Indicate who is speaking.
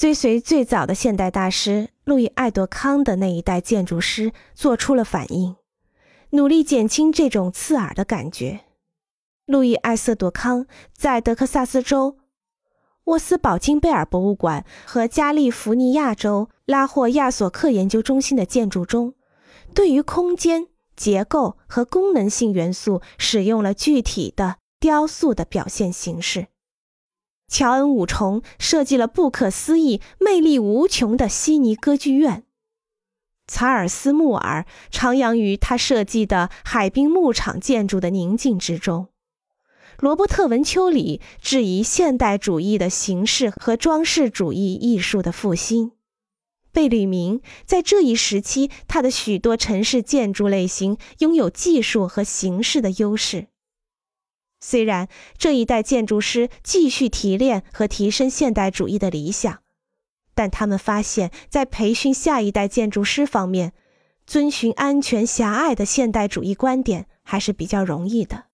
Speaker 1: 追随最早的现代大师路易·爱多康的那一代建筑师做出了反应，努力减轻这种刺耳的感觉。路易·艾瑟朵康在德克萨斯州沃斯堡金贝尔博物馆和加利福尼亚州拉霍亚索克研究中心的建筑中，对于空间结构和功能性元素使用了具体的雕塑的表现形式。乔恩·五重设计了不可思议、魅力无穷的悉尼歌剧院。查尔斯·穆尔徜徉于他设计的海滨牧场建筑的宁静之中。罗伯特·文丘里质疑现代主义的形式和装饰主义艺术的复兴。贝吕明在这一时期，他的许多城市建筑类型拥有技术和形式的优势。虽然这一代建筑师继续提炼和提升现代主义的理想，但他们发现，在培训下一代建筑师方面，遵循安全狭隘的现代主义观点还是比较容易的。